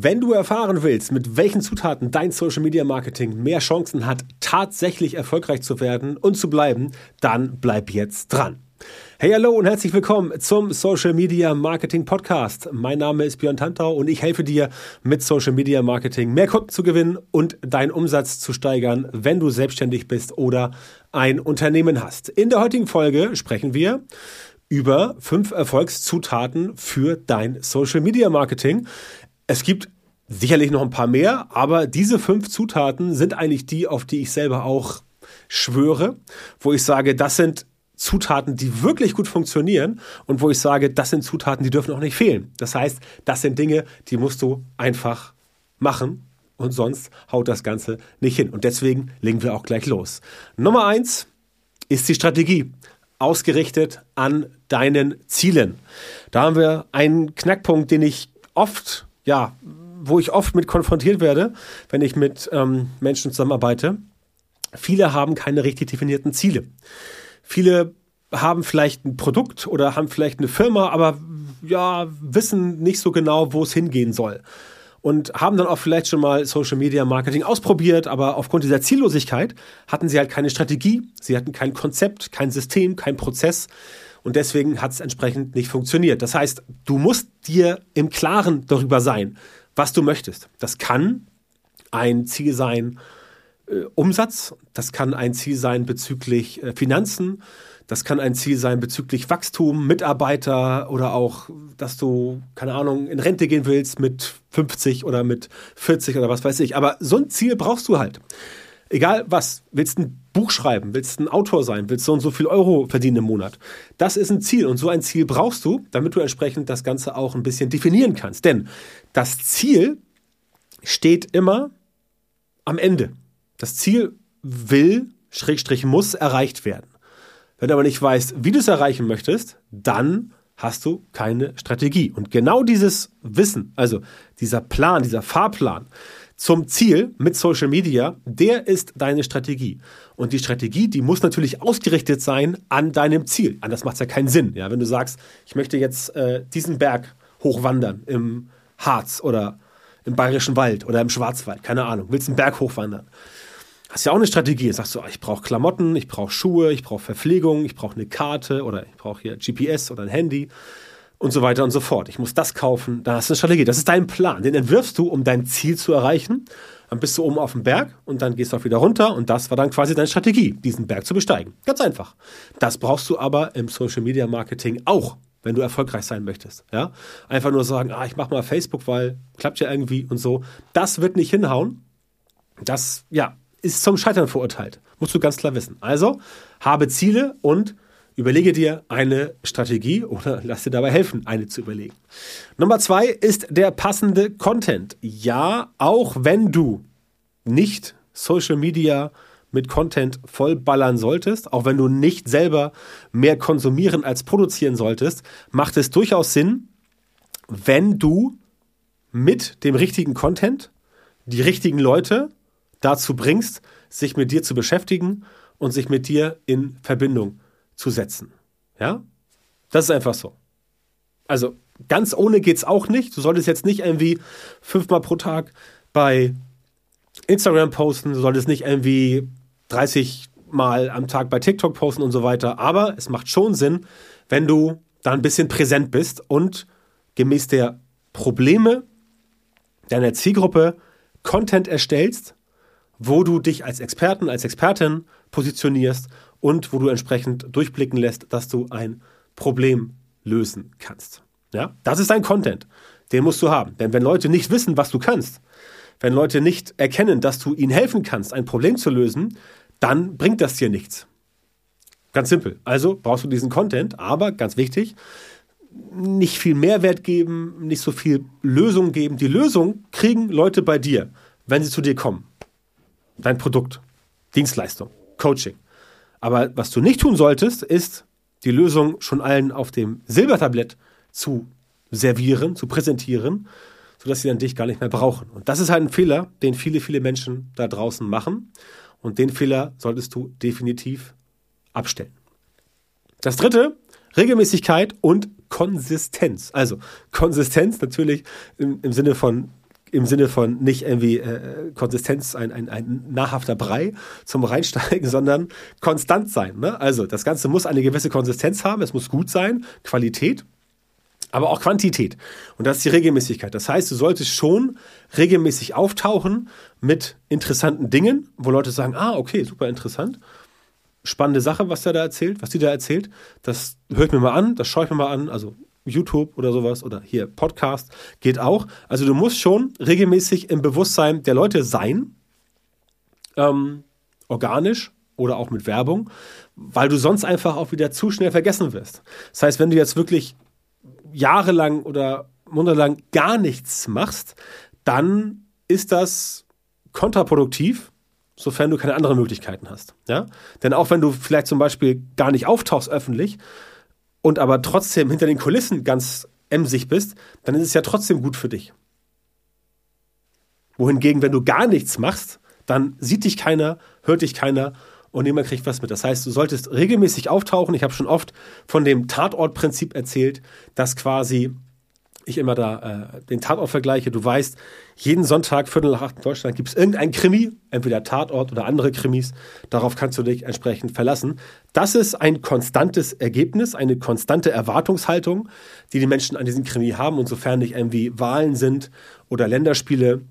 Wenn du erfahren willst, mit welchen Zutaten dein Social Media Marketing mehr Chancen hat, tatsächlich erfolgreich zu werden und zu bleiben, dann bleib jetzt dran. Hey, hallo und herzlich willkommen zum Social Media Marketing Podcast. Mein Name ist Björn Tantau und ich helfe dir mit Social Media Marketing mehr Kunden zu gewinnen und deinen Umsatz zu steigern, wenn du selbstständig bist oder ein Unternehmen hast. In der heutigen Folge sprechen wir über fünf Erfolgszutaten für dein Social Media Marketing. Es gibt sicherlich noch ein paar mehr, aber diese fünf Zutaten sind eigentlich die, auf die ich selber auch schwöre, wo ich sage, das sind Zutaten, die wirklich gut funktionieren und wo ich sage, das sind Zutaten, die dürfen auch nicht fehlen. Das heißt, das sind Dinge, die musst du einfach machen und sonst haut das Ganze nicht hin. Und deswegen legen wir auch gleich los. Nummer eins ist die Strategie ausgerichtet an deinen Zielen. Da haben wir einen Knackpunkt, den ich oft ja, wo ich oft mit konfrontiert werde, wenn ich mit ähm, Menschen zusammenarbeite. Viele haben keine richtig definierten Ziele. Viele haben vielleicht ein Produkt oder haben vielleicht eine Firma, aber ja, wissen nicht so genau, wo es hingehen soll. Und haben dann auch vielleicht schon mal Social Media Marketing ausprobiert, aber aufgrund dieser Ziellosigkeit hatten sie halt keine Strategie, sie hatten kein Konzept, kein System, kein Prozess und deswegen hat es entsprechend nicht funktioniert. Das heißt, du musst dir im Klaren darüber sein, was du möchtest. Das kann ein Ziel sein, äh, Umsatz, das kann ein Ziel sein bezüglich äh, Finanzen, das kann ein Ziel sein bezüglich Wachstum, Mitarbeiter oder auch, dass du, keine Ahnung, in Rente gehen willst mit 50 oder mit 40 oder was weiß ich. Aber so ein Ziel brauchst du halt. Egal was, willst ein Buch schreiben, willst ein Autor sein, willst so und so viel Euro verdienen im Monat. Das ist ein Ziel und so ein Ziel brauchst du, damit du entsprechend das Ganze auch ein bisschen definieren kannst. Denn das Ziel steht immer am Ende. Das Ziel will, Schrägstrich muss erreicht werden. Wenn du aber nicht weißt, wie du es erreichen möchtest, dann hast du keine Strategie. Und genau dieses Wissen, also dieser Plan, dieser Fahrplan, zum Ziel mit Social Media, der ist deine Strategie. Und die Strategie, die muss natürlich ausgerichtet sein an deinem Ziel. Anders macht es ja keinen Sinn. Ja, wenn du sagst, ich möchte jetzt äh, diesen Berg hochwandern im Harz oder im Bayerischen Wald oder im Schwarzwald, keine Ahnung, willst einen Berg hochwandern. Hast ja auch eine Strategie. Sagst du, ich brauche Klamotten, ich brauche Schuhe, ich brauche Verpflegung, ich brauche eine Karte oder ich brauche hier GPS oder ein Handy und so weiter und so fort. Ich muss das kaufen, da hast du eine Strategie. Das ist dein Plan. Den entwirfst du, um dein Ziel zu erreichen. Dann bist du oben auf dem Berg und dann gehst du auch wieder runter und das war dann quasi deine Strategie, diesen Berg zu besteigen. Ganz einfach. Das brauchst du aber im Social Media Marketing auch, wenn du erfolgreich sein möchtest. Ja? Einfach nur sagen, ah, ich mach mal Facebook, weil klappt ja irgendwie und so. Das wird nicht hinhauen. Das, ja, ist zum Scheitern verurteilt. Musst du ganz klar wissen. Also, habe Ziele und Überlege dir eine Strategie oder lass dir dabei helfen, eine zu überlegen. Nummer zwei ist der passende Content. Ja, auch wenn du nicht Social Media mit Content vollballern solltest, auch wenn du nicht selber mehr konsumieren als produzieren solltest, macht es durchaus Sinn, wenn du mit dem richtigen Content die richtigen Leute dazu bringst, sich mit dir zu beschäftigen und sich mit dir in Verbindung zu setzen. Ja? Das ist einfach so. Also ganz ohne geht's auch nicht. Du solltest jetzt nicht irgendwie fünfmal pro Tag bei Instagram posten, du solltest nicht irgendwie 30 Mal am Tag bei TikTok posten und so weiter. Aber es macht schon Sinn, wenn du da ein bisschen präsent bist und gemäß der Probleme deiner Zielgruppe Content erstellst, wo du dich als Experten, als Expertin positionierst und wo du entsprechend durchblicken lässt, dass du ein Problem lösen kannst. Ja, das ist dein Content. Den musst du haben. Denn wenn Leute nicht wissen, was du kannst, wenn Leute nicht erkennen, dass du ihnen helfen kannst, ein Problem zu lösen, dann bringt das dir nichts. Ganz simpel. Also brauchst du diesen Content, aber ganz wichtig, nicht viel Mehrwert geben, nicht so viel Lösung geben. Die Lösung kriegen Leute bei dir, wenn sie zu dir kommen. Dein Produkt, Dienstleistung, Coaching. Aber was du nicht tun solltest, ist die Lösung schon allen auf dem Silbertablett zu servieren, zu präsentieren, sodass sie dann dich gar nicht mehr brauchen. Und das ist halt ein Fehler, den viele, viele Menschen da draußen machen. Und den Fehler solltest du definitiv abstellen. Das dritte, Regelmäßigkeit und Konsistenz. Also Konsistenz natürlich im, im Sinne von im Sinne von nicht irgendwie äh, Konsistenz, ein, ein, ein nahrhafter Brei zum Reinsteigen, sondern konstant sein. Ne? Also das Ganze muss eine gewisse Konsistenz haben, es muss gut sein, Qualität, aber auch Quantität. Und das ist die Regelmäßigkeit. Das heißt, du solltest schon regelmäßig auftauchen mit interessanten Dingen, wo Leute sagen, ah, okay, super interessant. Spannende Sache, was der da erzählt, was die da erzählt. Das ich mir mal an, das schaue ich mir mal an. Also YouTube oder sowas oder hier Podcast geht auch. Also du musst schon regelmäßig im Bewusstsein der Leute sein, ähm, organisch oder auch mit Werbung, weil du sonst einfach auch wieder zu schnell vergessen wirst. Das heißt, wenn du jetzt wirklich jahrelang oder monatelang gar nichts machst, dann ist das kontraproduktiv, sofern du keine anderen Möglichkeiten hast. Ja? Denn auch wenn du vielleicht zum Beispiel gar nicht auftauchst öffentlich und aber trotzdem hinter den Kulissen ganz emsig bist, dann ist es ja trotzdem gut für dich. Wohingegen, wenn du gar nichts machst, dann sieht dich keiner, hört dich keiner und niemand kriegt was mit. Das heißt, du solltest regelmäßig auftauchen. Ich habe schon oft von dem Tatortprinzip erzählt, dass quasi ich immer da äh, den Tatort vergleiche. Du weißt, jeden Sonntag, Viertel nach acht in Deutschland, gibt es irgendein Krimi, entweder Tatort oder andere Krimis. Darauf kannst du dich entsprechend verlassen. Das ist ein konstantes Ergebnis, eine konstante Erwartungshaltung, die die Menschen an diesem Krimi haben. Und sofern nicht irgendwie Wahlen sind oder Länderspiele,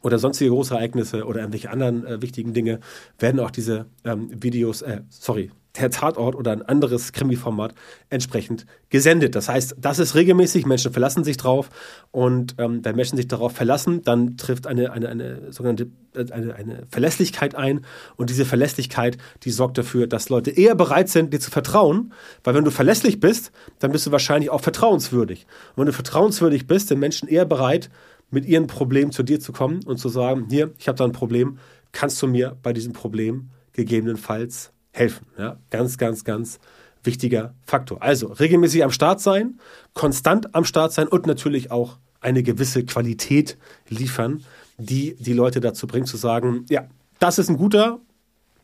oder sonstige große Ereignisse oder irgendwelche anderen äh, wichtigen Dinge, werden auch diese ähm, Videos, äh, sorry, der Tatort oder ein anderes Krimi-Format entsprechend gesendet. Das heißt, das ist regelmäßig, Menschen verlassen sich drauf und ähm, wenn Menschen sich darauf verlassen, dann trifft eine, eine, eine sogenannte äh, eine, eine Verlässlichkeit ein und diese Verlässlichkeit, die sorgt dafür, dass Leute eher bereit sind, dir zu vertrauen, weil wenn du verlässlich bist, dann bist du wahrscheinlich auch vertrauenswürdig. Und wenn du vertrauenswürdig bist, sind Menschen eher bereit, mit ihren Problemen zu dir zu kommen und zu sagen, hier, ich habe da ein Problem, kannst du mir bei diesem Problem gegebenenfalls helfen? Ja, ganz, ganz, ganz wichtiger Faktor. Also regelmäßig am Start sein, konstant am Start sein und natürlich auch eine gewisse Qualität liefern, die die Leute dazu bringt zu sagen, ja, das ist ein guter,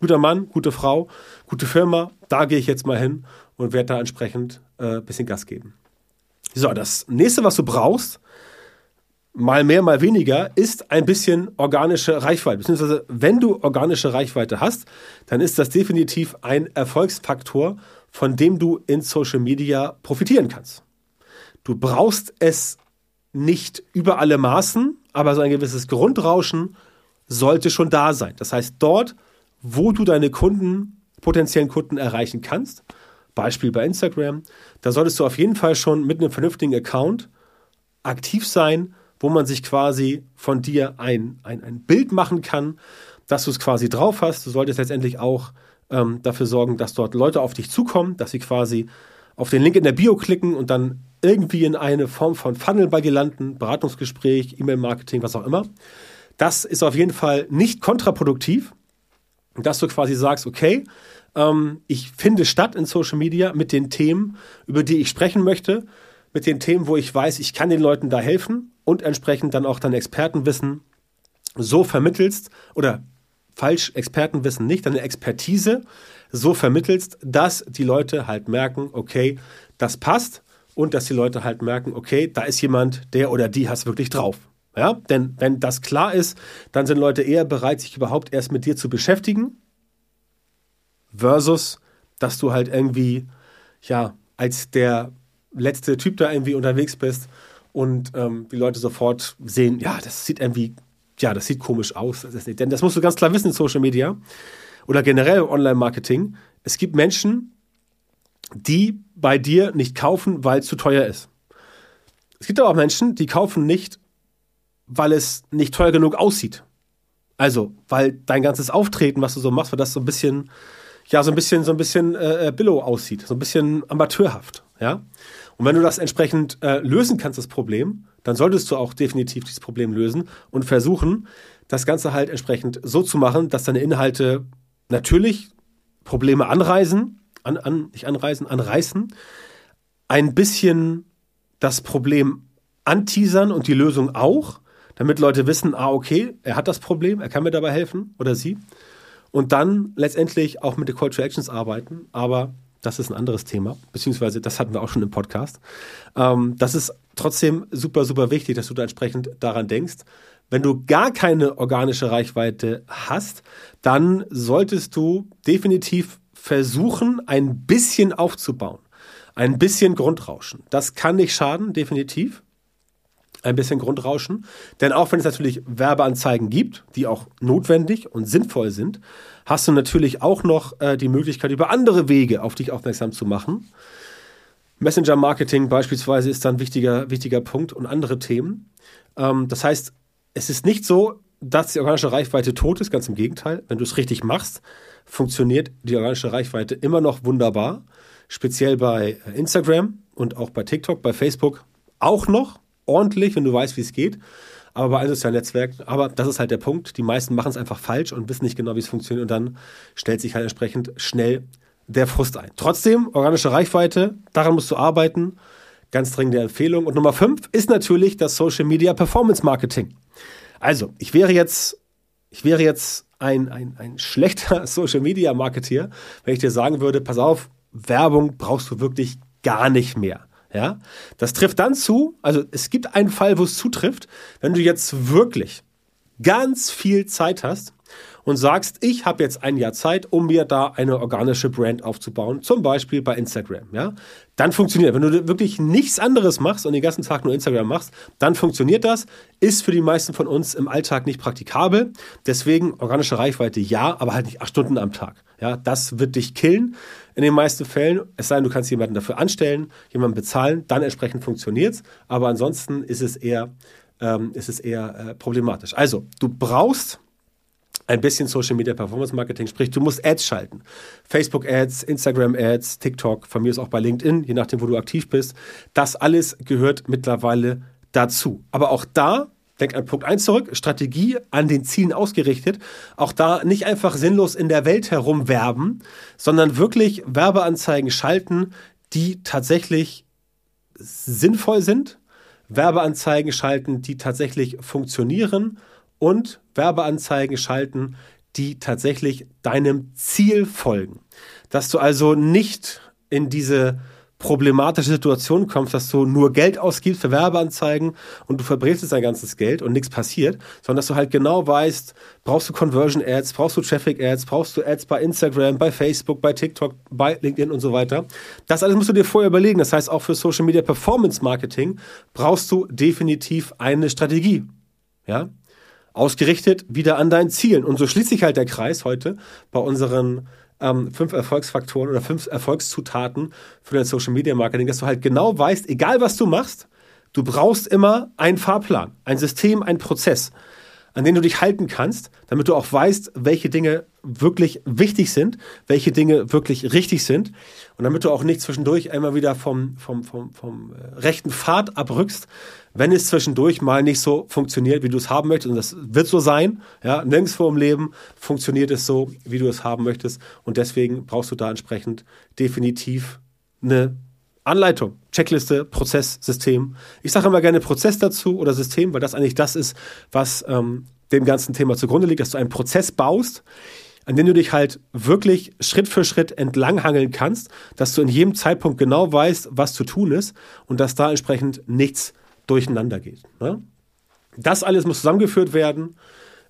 guter Mann, gute Frau, gute Firma, da gehe ich jetzt mal hin und werde da entsprechend ein äh, bisschen Gas geben. So, das nächste, was du brauchst, mal mehr, mal weniger, ist ein bisschen organische Reichweite. Beziehungsweise, wenn du organische Reichweite hast, dann ist das definitiv ein Erfolgsfaktor, von dem du in Social Media profitieren kannst. Du brauchst es nicht über alle Maßen, aber so ein gewisses Grundrauschen sollte schon da sein. Das heißt, dort, wo du deine Kunden, potenziellen Kunden erreichen kannst, Beispiel bei Instagram, da solltest du auf jeden Fall schon mit einem vernünftigen Account aktiv sein wo man sich quasi von dir ein, ein, ein Bild machen kann, dass du es quasi drauf hast. Du solltest letztendlich auch ähm, dafür sorgen, dass dort Leute auf dich zukommen, dass sie quasi auf den Link in der Bio klicken und dann irgendwie in eine Form von Funnel bei dir landen, Beratungsgespräch, E-Mail-Marketing, was auch immer. Das ist auf jeden Fall nicht kontraproduktiv, dass du quasi sagst, okay, ähm, ich finde statt in Social Media mit den Themen, über die ich sprechen möchte, mit den Themen, wo ich weiß, ich kann den Leuten da helfen und entsprechend dann auch dein Expertenwissen so vermittelst oder falsch Expertenwissen nicht, deine Expertise so vermittelst, dass die Leute halt merken, okay, das passt und dass die Leute halt merken, okay, da ist jemand, der oder die hat wirklich drauf. Ja, denn wenn das klar ist, dann sind Leute eher bereit, sich überhaupt erst mit dir zu beschäftigen, versus, dass du halt irgendwie, ja, als der letzte Typ da irgendwie unterwegs bist und ähm, die Leute sofort sehen, ja, das sieht irgendwie, ja, das sieht komisch aus. Das denn das musst du ganz klar wissen in Social Media oder generell Online-Marketing. Es gibt Menschen, die bei dir nicht kaufen, weil es zu teuer ist. Es gibt aber auch Menschen, die kaufen nicht, weil es nicht teuer genug aussieht. Also, weil dein ganzes Auftreten, was du so machst, weil das so ein bisschen, ja, so ein bisschen, so ein bisschen äh, äh Billow aussieht, so ein bisschen amateurhaft, ja. Und wenn du das entsprechend äh, lösen kannst, das Problem, dann solltest du auch definitiv dieses Problem lösen und versuchen, das Ganze halt entsprechend so zu machen, dass deine Inhalte natürlich Probleme anreisen, an, an, nicht anreisen, anreißen, ein bisschen das Problem anteasern und die Lösung auch, damit Leute wissen, ah, okay, er hat das Problem, er kann mir dabei helfen oder sie. Und dann letztendlich auch mit den Call to Actions arbeiten, aber Das ist ein anderes Thema, beziehungsweise das hatten wir auch schon im Podcast. Ähm, das ist trotzdem super, super wichtig, dass du da entsprechend daran denkst. Wenn du gar keine organische Reichweite hast, dann solltest du definitiv versuchen, ein bisschen aufzubauen. Ein bisschen Grundrauschen. Das kann nicht schaden, definitiv ein bisschen Grundrauschen. Denn auch wenn es natürlich Werbeanzeigen gibt, die auch notwendig und sinnvoll sind, hast du natürlich auch noch äh, die Möglichkeit, über andere Wege auf dich aufmerksam zu machen. Messenger-Marketing beispielsweise ist dann ein wichtiger, wichtiger Punkt und andere Themen. Ähm, das heißt, es ist nicht so, dass die organische Reichweite tot ist, ganz im Gegenteil. Wenn du es richtig machst, funktioniert die organische Reichweite immer noch wunderbar. Speziell bei Instagram und auch bei TikTok, bei Facebook auch noch ordentlich, wenn du weißt, wie es geht. Aber bei allen sozialen Netzwerken, aber das ist halt der Punkt. Die meisten machen es einfach falsch und wissen nicht genau, wie es funktioniert. Und dann stellt sich halt entsprechend schnell der Frust ein. Trotzdem, organische Reichweite, daran musst du arbeiten. Ganz dringende Empfehlung. Und Nummer fünf ist natürlich das Social Media Performance Marketing. Also, ich wäre jetzt, ich wäre jetzt ein, ein, ein schlechter Social Media Marketeer, wenn ich dir sagen würde, pass auf, Werbung brauchst du wirklich gar nicht mehr. Ja, das trifft dann zu, also es gibt einen Fall, wo es zutrifft, wenn du jetzt wirklich ganz viel Zeit hast und sagst, ich habe jetzt ein Jahr Zeit, um mir da eine organische Brand aufzubauen, zum Beispiel bei Instagram, ja, dann funktioniert. Wenn du wirklich nichts anderes machst und den ganzen Tag nur Instagram machst, dann funktioniert das. Ist für die meisten von uns im Alltag nicht praktikabel. Deswegen organische Reichweite ja, aber halt nicht acht Stunden am Tag. Ja, das wird dich killen in den meisten Fällen. Es sei denn, du kannst jemanden dafür anstellen, jemanden bezahlen, dann entsprechend funktioniert's. Aber ansonsten ist es eher, ähm, ist es eher äh, problematisch. Also, du brauchst ein bisschen Social Media Performance Marketing, sprich, du musst Ads schalten. Facebook Ads, Instagram Ads, TikTok, von mir ist auch bei LinkedIn, je nachdem, wo du aktiv bist. Das alles gehört mittlerweile dazu. Aber auch da, denk an Punkt 1 zurück, Strategie an den Zielen ausgerichtet. Auch da nicht einfach sinnlos in der Welt herumwerben, sondern wirklich Werbeanzeigen schalten, die tatsächlich sinnvoll sind. Werbeanzeigen schalten, die tatsächlich funktionieren und Werbeanzeigen schalten, die tatsächlich deinem Ziel folgen. Dass du also nicht in diese problematische Situation kommst, dass du nur Geld ausgibst für Werbeanzeigen und du verbrätst dein ganzes Geld und nichts passiert, sondern dass du halt genau weißt, brauchst du Conversion Ads, brauchst du Traffic Ads, brauchst du Ads bei Instagram, bei Facebook, bei TikTok, bei LinkedIn und so weiter. Das alles musst du dir vorher überlegen. Das heißt, auch für Social Media Performance Marketing brauchst du definitiv eine Strategie. Ja? Ausgerichtet wieder an deinen Zielen. Und so schließt sich halt der Kreis heute bei unseren ähm, fünf Erfolgsfaktoren oder fünf Erfolgszutaten für dein Social Media Marketing, dass du halt genau weißt, egal was du machst, du brauchst immer einen Fahrplan, ein System, einen Prozess an denen du dich halten kannst, damit du auch weißt, welche Dinge wirklich wichtig sind, welche Dinge wirklich richtig sind und damit du auch nicht zwischendurch einmal wieder vom, vom, vom, vom äh, rechten Pfad abrückst, wenn es zwischendurch mal nicht so funktioniert, wie du es haben möchtest. Und das wird so sein. Ja, nirgendwo im Leben funktioniert es so, wie du es haben möchtest. Und deswegen brauchst du da entsprechend definitiv eine Anleitung, Checkliste, Prozess, System. Ich sage immer gerne Prozess dazu oder System, weil das eigentlich das ist, was ähm, dem ganzen Thema zugrunde liegt, dass du einen Prozess baust, an dem du dich halt wirklich Schritt für Schritt entlanghangeln kannst, dass du in jedem Zeitpunkt genau weißt, was zu tun ist und dass da entsprechend nichts durcheinander geht. Ne? Das alles muss zusammengeführt werden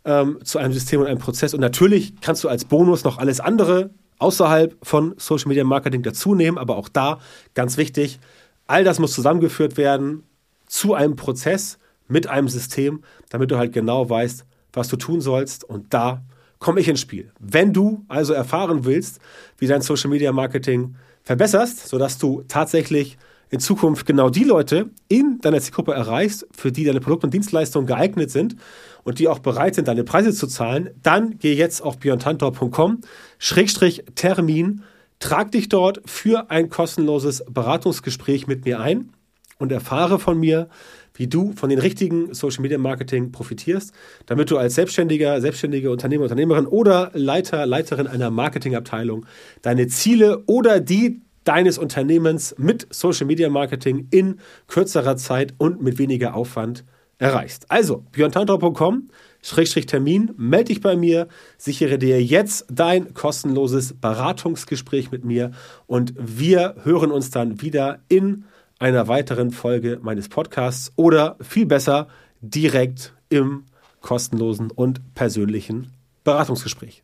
ähm, zu einem System und einem Prozess. Und natürlich kannst du als Bonus noch alles andere außerhalb von Social Media Marketing dazunehmen, aber auch da ganz wichtig, all das muss zusammengeführt werden zu einem Prozess mit einem System, damit du halt genau weißt, was du tun sollst und da komme ich ins Spiel. Wenn du also erfahren willst, wie dein Social Media Marketing verbesserst, sodass du tatsächlich in Zukunft genau die Leute in deiner Zielgruppe erreichst, für die deine Produkte und Dienstleistungen geeignet sind und die auch bereit sind, deine Preise zu zahlen, dann geh jetzt auf björntantor.com, Schrägstrich Termin, trag dich dort für ein kostenloses Beratungsgespräch mit mir ein und erfahre von mir, wie du von den richtigen Social Media Marketing profitierst, damit du als Selbstständiger, selbstständige Unternehmer, Unternehmerin oder Leiter, Leiterin einer Marketingabteilung deine Ziele oder die deines Unternehmens mit Social Media Marketing in kürzerer Zeit und mit weniger Aufwand erreichst. Also, björntantra.com Schrägstrich Termin, melde dich bei mir, sichere dir jetzt dein kostenloses Beratungsgespräch mit mir und wir hören uns dann wieder in einer weiteren Folge meines Podcasts oder viel besser direkt im kostenlosen und persönlichen Beratungsgespräch.